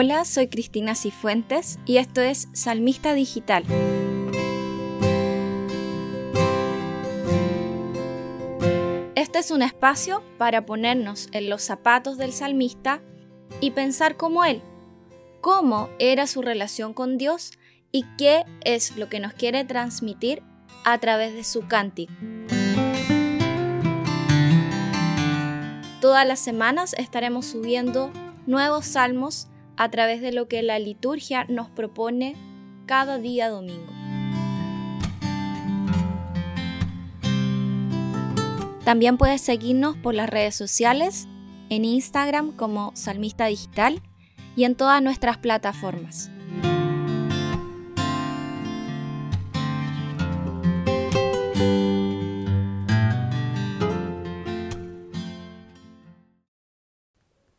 Hola, soy Cristina Cifuentes y esto es Salmista Digital. Este es un espacio para ponernos en los zapatos del salmista y pensar como él, cómo era su relación con Dios y qué es lo que nos quiere transmitir a través de su cántico. Todas las semanas estaremos subiendo nuevos salmos a través de lo que la liturgia nos propone cada día domingo. También puedes seguirnos por las redes sociales, en Instagram como Salmista Digital y en todas nuestras plataformas.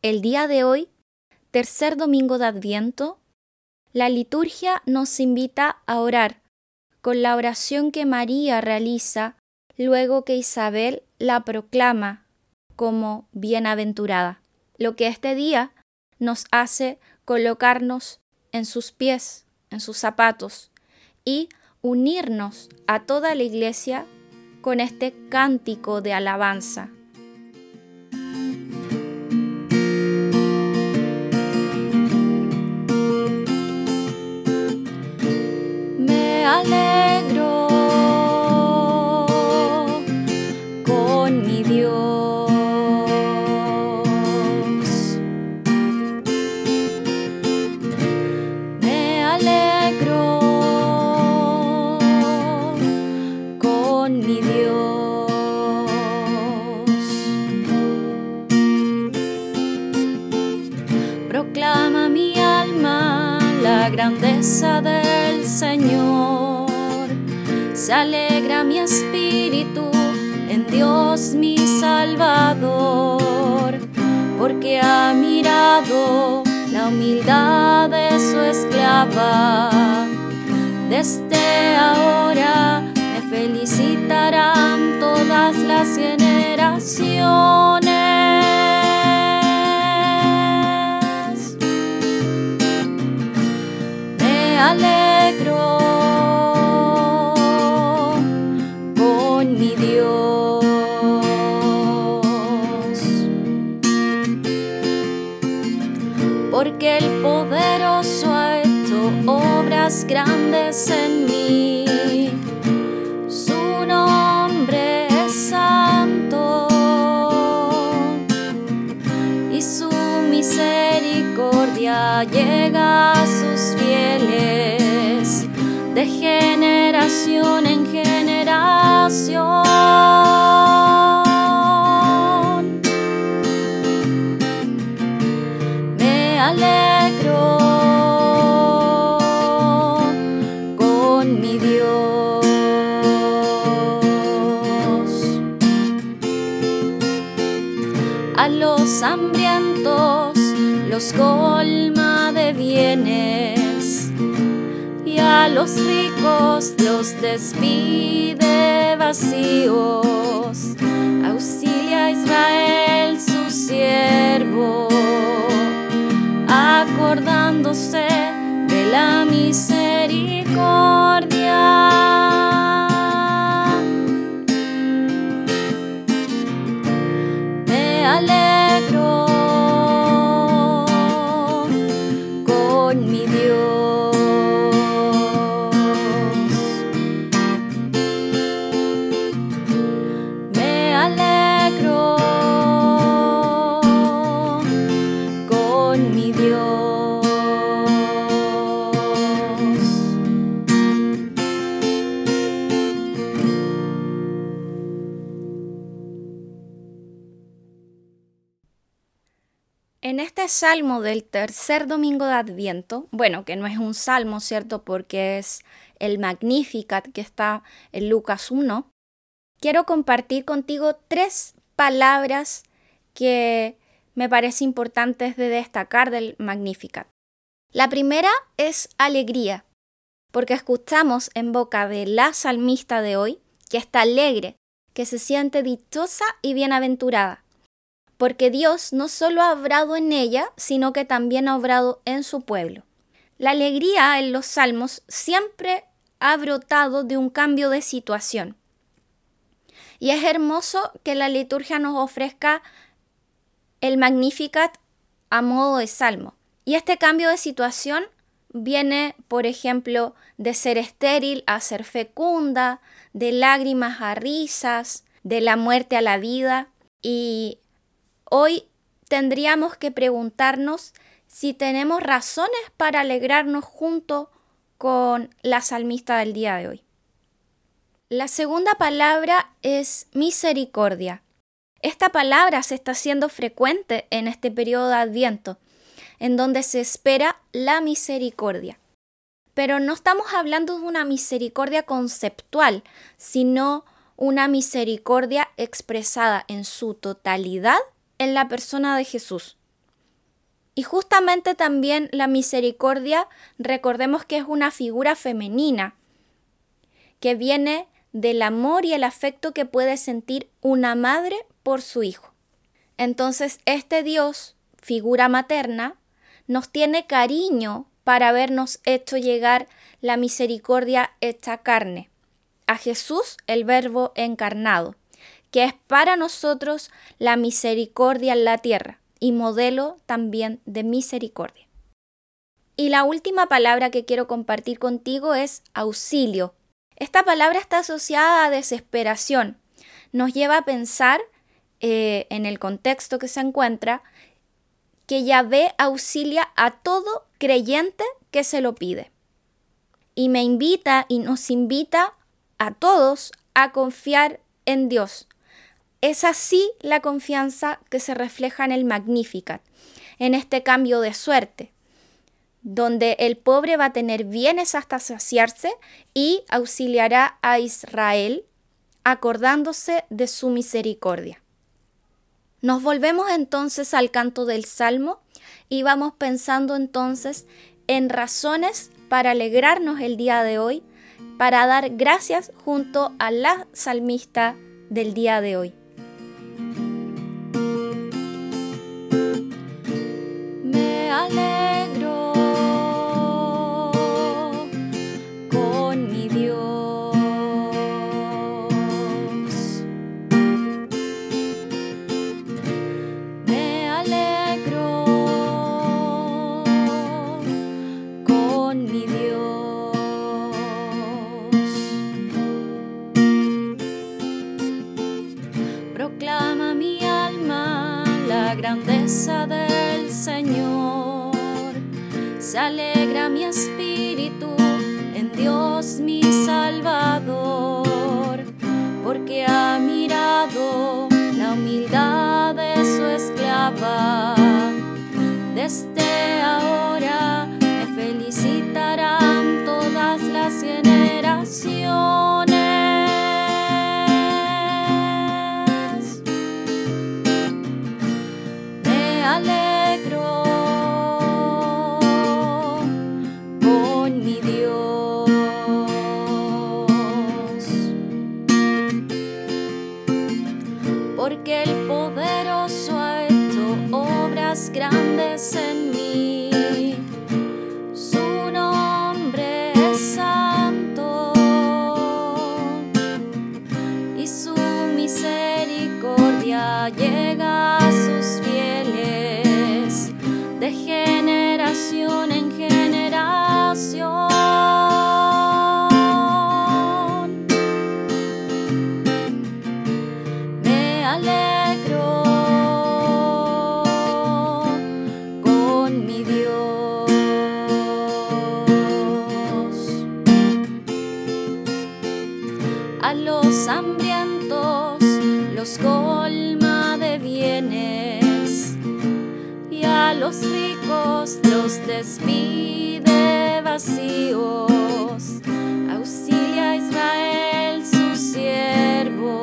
El día de hoy tercer domingo de Adviento, la liturgia nos invita a orar con la oración que María realiza luego que Isabel la proclama como bienaventurada, lo que este día nos hace colocarnos en sus pies, en sus zapatos, y unirnos a toda la iglesia con este cántico de alabanza porque ha mirado la humildad de su esclava. Desde ahora me felicitarán todas las generaciones. Grandes en mí. Su nombre es santo y su misericordia llega a sus fieles de generación en los hambrientos los colma de bienes y a los ricos los despide vacíos. Auxilia a Israel su siervo, acordándose En este salmo del tercer domingo de Adviento, bueno, que no es un salmo, ¿cierto? Porque es el Magnificat que está en Lucas 1, quiero compartir contigo tres palabras que me parece importantes de destacar del Magnificat. La primera es alegría, porque escuchamos en boca de la salmista de hoy que está alegre, que se siente dichosa y bienaventurada. Porque Dios no solo ha obrado en ella, sino que también ha obrado en su pueblo. La alegría en los salmos siempre ha brotado de un cambio de situación. Y es hermoso que la liturgia nos ofrezca el Magnificat a modo de salmo. Y este cambio de situación viene, por ejemplo, de ser estéril a ser fecunda, de lágrimas a risas, de la muerte a la vida. Y hoy tendríamos que preguntarnos si tenemos razones para alegrarnos junto con la salmista del día de hoy. La segunda palabra es misericordia. Esta palabra se está haciendo frecuente en este periodo de Adviento, en donde se espera la misericordia. Pero no estamos hablando de una misericordia conceptual, sino una misericordia expresada en su totalidad en la persona de Jesús. Y justamente también la misericordia, recordemos que es una figura femenina, que viene del amor y el afecto que puede sentir una madre por su hijo. Entonces, este Dios, figura materna, nos tiene cariño para habernos hecho llegar la misericordia hecha carne, a Jesús el Verbo encarnado, que es para nosotros la misericordia en la tierra y modelo también de misericordia. Y la última palabra que quiero compartir contigo es auxilio. Esta palabra está asociada a desesperación. Nos lleva a pensar, eh, en el contexto que se encuentra, que Yahvé auxilia a todo creyente que se lo pide. Y me invita y nos invita a todos a confiar en Dios, es así la confianza que se refleja en el Magnificat, en este cambio de suerte, donde el pobre va a tener bienes hasta saciarse y auxiliará a Israel, acordándose de su misericordia. Nos volvemos entonces al canto del Salmo y vamos pensando entonces en razones para alegrarnos el día de hoy, para dar gracias junto a la salmista del día de hoy. Se en Dios en los colma de bienes y a los ricos los despide vacíos. Auxilia a Israel su siervo.